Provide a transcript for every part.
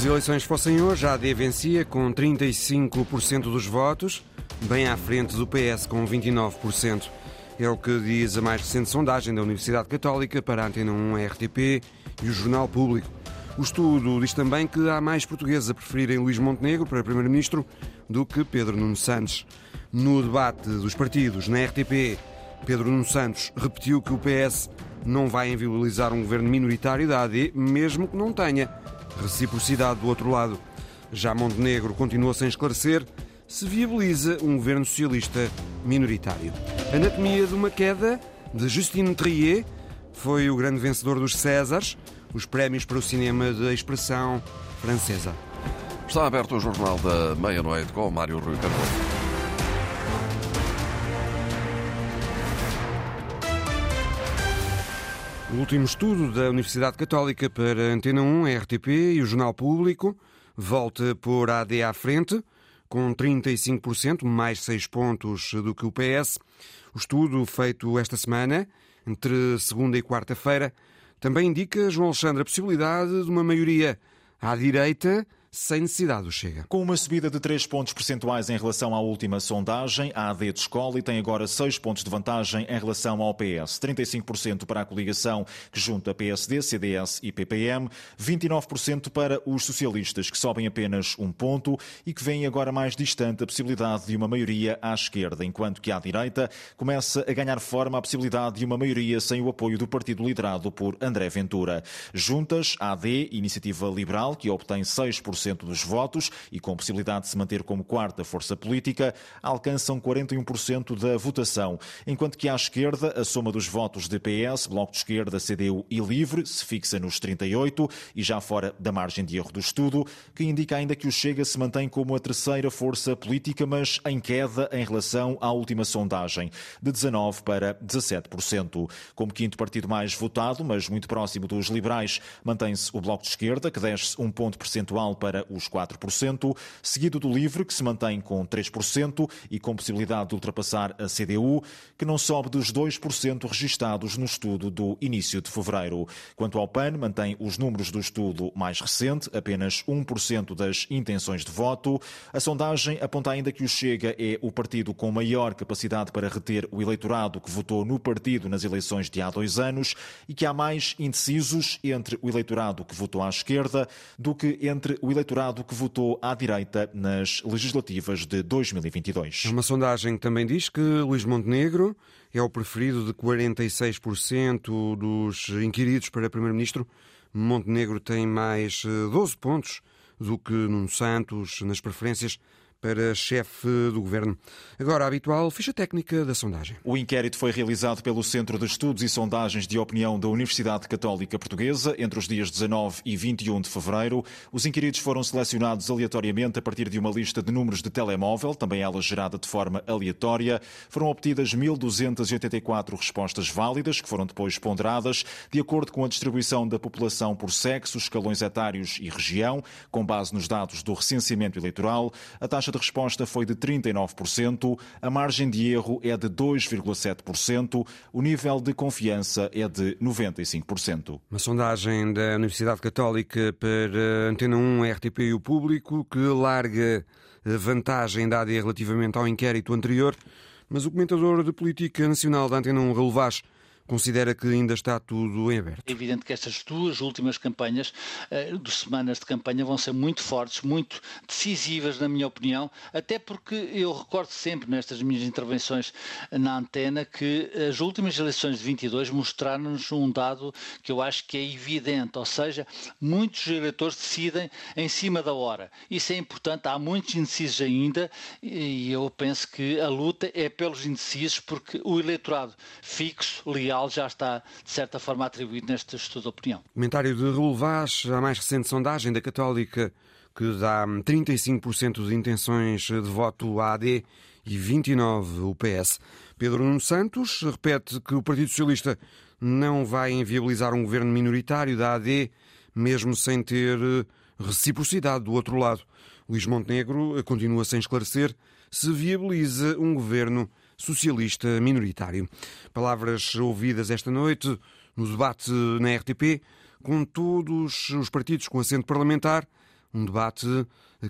as eleições fossem hoje, a AD vencia com 35% dos votos, bem à frente do PS com 29%. É o que diz a mais recente sondagem da Universidade Católica para a Antena 1 RTP e o Jornal Público. O estudo diz também que há mais portugueses a preferirem Luís Montenegro para Primeiro-Ministro do que Pedro Nuno Santos. No debate dos partidos na RTP, Pedro Nuno Santos repetiu que o PS não vai inviabilizar um governo minoritário da AD, mesmo que não tenha reciprocidade do outro lado. Já Montenegro continua sem esclarecer se viabiliza um governo socialista minoritário. Anatomia de uma queda, de Justine Trier, foi o grande vencedor dos Césares, os prémios para o cinema de expressão francesa. Está aberto o Jornal da Meia-Noite com Mário Rui Carvalho. O último estudo da Universidade Católica para a Antena 1, a RTP e o Jornal Público volta por AD à frente, com 35%, mais 6 pontos do que o PS. O estudo feito esta semana, entre segunda e quarta-feira, também indica, João Alexandre, a possibilidade de uma maioria à direita sem necessidade do Chega. Com uma subida de 3 pontos percentuais em relação à última sondagem, a AD de escola tem agora 6 pontos de vantagem em relação ao PS. 35% para a coligação que junta PSD, CDS e PPM, 29% para os socialistas, que sobem apenas um ponto e que vem agora mais distante a possibilidade de uma maioria à esquerda, enquanto que à direita começa a ganhar forma a possibilidade de uma maioria sem o apoio do partido liderado por André Ventura. Juntas, AD, Iniciativa Liberal, que obtém 6% dos votos e com possibilidade de se manter como quarta força política, alcançam 41% da votação, enquanto que à esquerda a soma dos votos de PS, Bloco de Esquerda, CDU e Livre se fixa nos 38 e já fora da margem de erro do estudo, que indica ainda que o Chega se mantém como a terceira força política, mas em queda em relação à última sondagem, de 19 para 17%. Como quinto partido mais votado, mas muito próximo dos liberais, mantém-se o Bloco de Esquerda, que desce um ponto percentual para para os 4%, seguido do LIVRE, que se mantém com 3% e com possibilidade de ultrapassar a CDU, que não sobe dos 2% registados no estudo do início de fevereiro. Quanto ao PAN, mantém os números do estudo mais recente, apenas 1% das intenções de voto. A sondagem aponta ainda que o Chega é o partido com maior capacidade para reter o eleitorado que votou no partido nas eleições de há dois anos e que há mais indecisos entre o eleitorado que votou à esquerda do que entre o eleitorado eleitorado que votou à direita nas legislativas de 2022. Uma sondagem que também diz que Luís Montenegro é o preferido de 46% dos inquiridos para Primeiro-Ministro. Montenegro tem mais 12 eh, pontos do que Nuno Santos nas preferências para chefe do governo. Agora, a habitual ficha técnica da sondagem. O inquérito foi realizado pelo Centro de Estudos e Sondagens de Opinião da Universidade Católica Portuguesa entre os dias 19 e 21 de fevereiro. Os inquiridos foram selecionados aleatoriamente a partir de uma lista de números de telemóvel, também ela gerada de forma aleatória. Foram obtidas 1.284 respostas válidas, que foram depois ponderadas de acordo com a distribuição da população por sexo, escalões etários e região, com base nos dados do recenseamento eleitoral. A taxa taxa de resposta foi de 39%, a margem de erro é de 2,7%, o nível de confiança é de 95%. Uma sondagem da Universidade Católica para Antena 1, RTP e o Público que larga vantagem dada relativamente ao inquérito anterior, mas o comentador de política nacional da Antena 1, Raul Vaz, considera que ainda está tudo em aberto? É evidente que estas duas últimas campanhas, uh, de semanas de campanha, vão ser muito fortes, muito decisivas, na minha opinião, até porque eu recordo sempre nestas minhas intervenções na antena que as últimas eleições de 22 mostraram-nos um dado que eu acho que é evidente, ou seja, muitos eleitores decidem em cima da hora. Isso é importante, há muitos indecisos ainda e eu penso que a luta é pelos indecisos porque o eleitorado fixo, leal, já está, de certa forma, atribuído neste estudo de opinião. Comentário de Raul Vaz, a mais recente sondagem da Católica, que dá 35% de intenções de voto à AD e 29% o PS. Pedro Nuno Santos repete que o Partido Socialista não vai inviabilizar um governo minoritário da AD, mesmo sem ter reciprocidade do outro lado. Luís Montenegro continua sem esclarecer se viabiliza um governo socialista minoritário. Palavras ouvidas esta noite no debate na RTP com todos os partidos com assento parlamentar, Um debate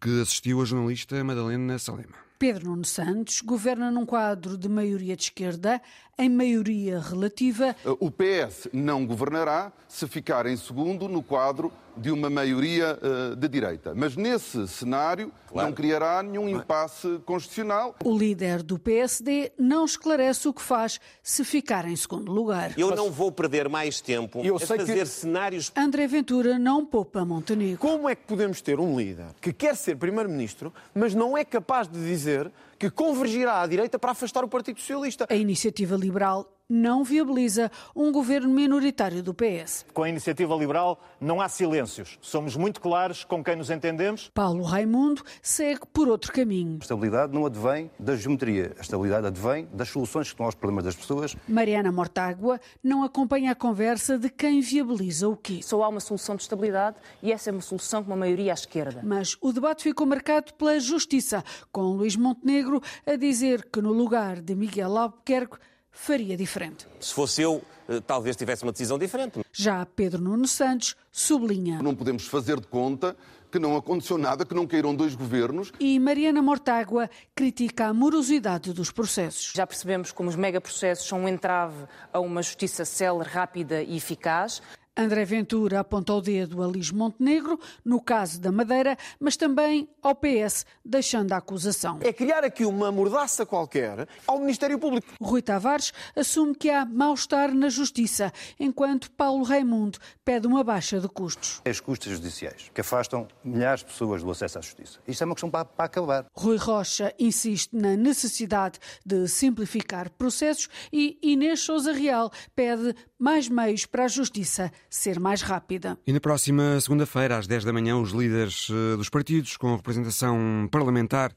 que assistiu a jornalista Madalena Salema. Pedro Nuno Santos governa num quadro de maioria de esquerda, em maioria relativa. O PS não governará se ficar em segundo no quadro de uma maioria uh, de direita. Mas nesse cenário claro. não criará nenhum impasse constitucional. O líder do PSD não esclarece o que faz se ficar em segundo lugar. Eu não vou perder mais tempo Eu a fazer que... cenários. André Ventura não poupa Montenegro. Como é que podemos ter um líder que quer ser primeiro-ministro, mas não é capaz de dizer que convergirá à direita para afastar o Partido Socialista? A iniciativa liberal não viabiliza um governo minoritário do PS. Com a iniciativa liberal não há silêncios. Somos muito claros com quem nos entendemos. Paulo Raimundo segue por outro caminho. A estabilidade não advém da geometria. A estabilidade advém das soluções que estão aos problemas das pessoas. Mariana Mortágua não acompanha a conversa de quem viabiliza o quê. Só há uma solução de estabilidade e essa é uma solução com uma maioria à esquerda. Mas o debate ficou marcado pela justiça, com Luís Montenegro a dizer que no lugar de Miguel Albuquerque faria diferente. Se fosse eu, eh, talvez tivesse uma decisão diferente. Já Pedro Nuno Santos sublinha. Não podemos fazer de conta que não aconteceu nada, que não caíram dois governos. E Mariana Mortágua critica a morosidade dos processos. Já percebemos como os megaprocessos são um entrave a uma justiça célere, rápida e eficaz. André Ventura aponta o dedo a Luís Montenegro, no caso da Madeira, mas também ao PS, deixando a acusação. É criar aqui uma mordaça qualquer ao Ministério Público. Rui Tavares assume que há mal-estar na Justiça, enquanto Paulo Raimundo pede uma baixa de custos. As custas judiciais, que afastam milhares de pessoas do acesso à Justiça. Isto é uma questão para, para acabar. Rui Rocha insiste na necessidade de simplificar processos e Inês Souza Real pede mais meios para a Justiça ser mais rápida. E na próxima segunda-feira, às 10 da manhã, os líderes eh, dos partidos com representação parlamentar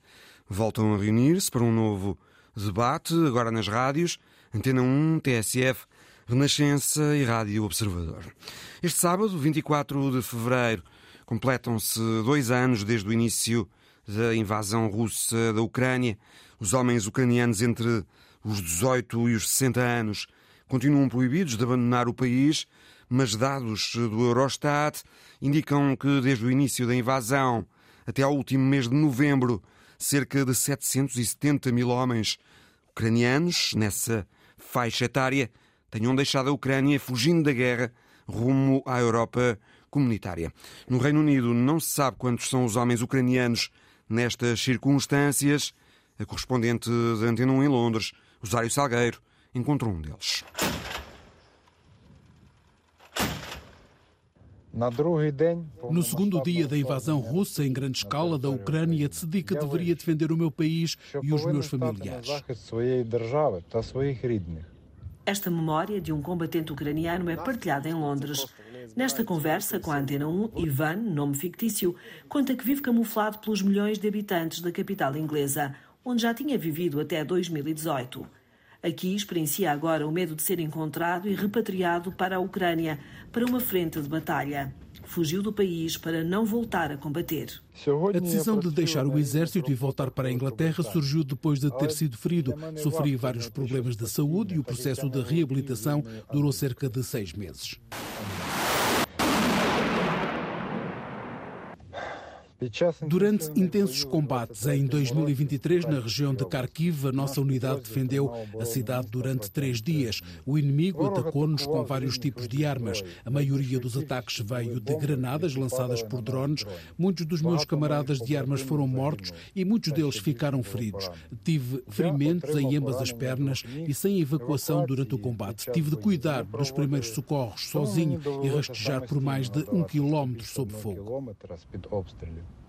voltam a reunir-se para um novo debate, agora nas rádios, Antena 1, TSF, Renascença e Rádio Observador. Este sábado, 24 de fevereiro, completam-se dois anos desde o início da invasão russa da Ucrânia. Os homens ucranianos entre os 18 e os 60 anos continuam proibidos de abandonar o país mas dados do Eurostat indicam que desde o início da invasão até ao último mês de novembro, cerca de 770 mil homens ucranianos nessa faixa etária tenham deixado a Ucrânia fugindo da guerra rumo à Europa comunitária. No Reino Unido não se sabe quantos são os homens ucranianos nestas circunstâncias. A correspondente da Antena 1 em Londres, Rosário Salgueiro, encontrou um deles. No segundo dia da invasão russa em grande escala da Ucrânia, decidi que deveria defender o meu país e os meus familiares. Esta memória de um combatente ucraniano é partilhada em Londres. Nesta conversa com a Antena 1, Ivan, nome fictício, conta que vive camuflado pelos milhões de habitantes da capital inglesa, onde já tinha vivido até 2018. Aqui experiencia agora o medo de ser encontrado e repatriado para a Ucrânia, para uma frente de batalha. Fugiu do país para não voltar a combater. A decisão de deixar o exército e voltar para a Inglaterra surgiu depois de ter sido ferido. Sofri vários problemas de saúde e o processo de reabilitação durou cerca de seis meses. Durante intensos combates em 2023 na região de Kharkiv, a nossa unidade defendeu a cidade durante três dias. O inimigo atacou-nos com vários tipos de armas. A maioria dos ataques veio de granadas lançadas por drones. Muitos dos meus camaradas de armas foram mortos e muitos deles ficaram feridos. Tive ferimentos em ambas as pernas e sem evacuação durante o combate. Tive de cuidar dos primeiros socorros sozinho e rastejar por mais de um quilómetro sob fogo.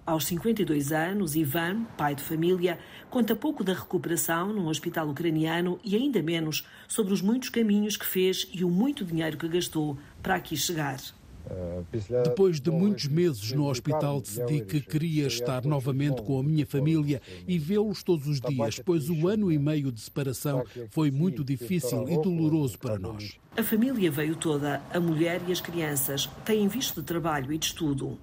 Aos 52 anos, Ivan, pai de família, conta pouco da recuperação num hospital ucraniano e ainda menos sobre os muitos caminhos que fez e o muito dinheiro que gastou para aqui chegar. Depois de muitos meses no hospital, decidi que queria estar novamente com a minha família e vê-los todos os dias, pois o ano e meio de separação foi muito difícil e doloroso para nós. A família veio toda, a mulher e as crianças, têm visto de trabalho e de estudo.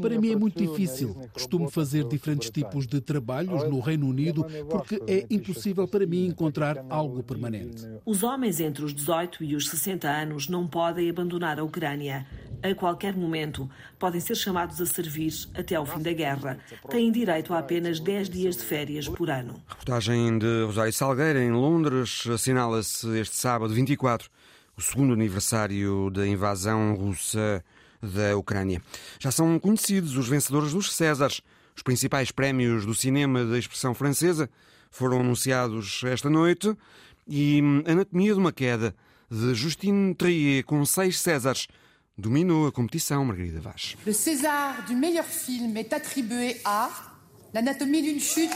Para mim é muito difícil. Costumo fazer diferentes tipos de trabalhos no Reino Unido porque é impossível para mim encontrar algo permanente. Os homens entre os 18 e os 60 anos não podem abandonar a Ucrânia. a qualquer momento. Podem ser chamados a servir até ao fim da guerra. Têm direito a apenas 10 dias de férias por ano. Reportagem de Rosário Salgueira, em Londres, assinala-se este sábado 24 o segundo aniversário da invasão russa da Ucrânia. Já são conhecidos os vencedores dos Césares. Os principais prémios do cinema da expressão francesa foram anunciados esta noite e Anatomia de uma Queda, de Justine Trier, com seis Césares, dominou a competição, Margarida Vaz. Le César du meilleur film est attribué à L'Anatomie d'une chute.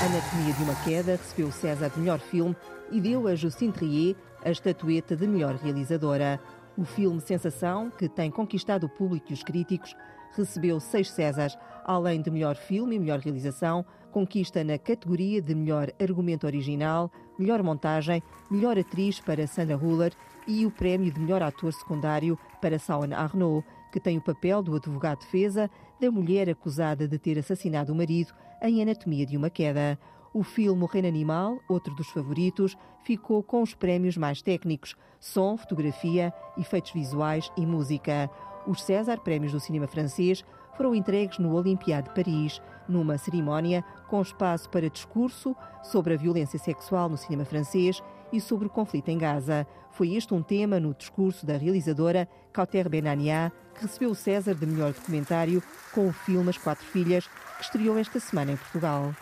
Anatomia de uma Queda recebeu o César de melhor filme e deu a Justine Trier a estatueta de melhor realizadora. O filme Sensação, que tem conquistado o público e os críticos, recebeu seis Césares, além de melhor filme e melhor realização, conquista na categoria de melhor argumento original, melhor montagem, melhor atriz para Sandra Huller e o prémio de melhor ator secundário para Sawan Arnaud, que tem o papel do advogado de defesa da mulher acusada de ter assassinado o marido em Anatomia de uma Queda. O filme O Reino Animal, outro dos favoritos, ficou com os prémios mais técnicos: som, fotografia, efeitos visuais e música. Os César, prémios do cinema francês, foram entregues no Olympiade de Paris, numa cerimónia com espaço para discurso sobre a violência sexual no cinema francês e sobre o conflito em Gaza. Foi este um tema no discurso da realizadora Cauter Benania, que recebeu o César de melhor documentário com o filme As Quatro Filhas, que estreou esta semana em Portugal.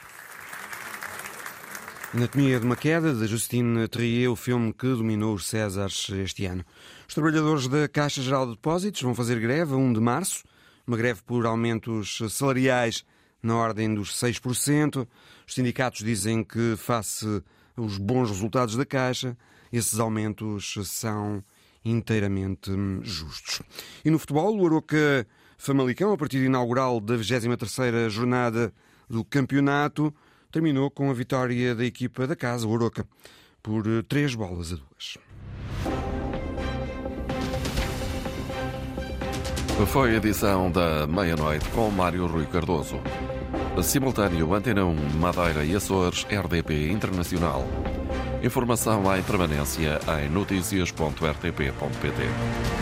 Anatomia de uma Queda, de Justine Trier, o filme que dominou os Césares este ano. Os trabalhadores da Caixa Geral de Depósitos vão fazer greve a 1 de março, uma greve por aumentos salariais na ordem dos 6%. Os sindicatos dizem que, face aos bons resultados da Caixa, esses aumentos são inteiramente justos. E no futebol, o Aroca Famalicão, a partida inaugural da 23ª jornada do campeonato, terminou com a vitória da equipa da casa, o Oroca, por eh, três bolas a duas. Foi a edição da meia-noite com Mário Rui Cardoso. Simultâneo Antena 1, Madeira e Açores, RDP Internacional. Informação em permanência em notícias.rtp.pt.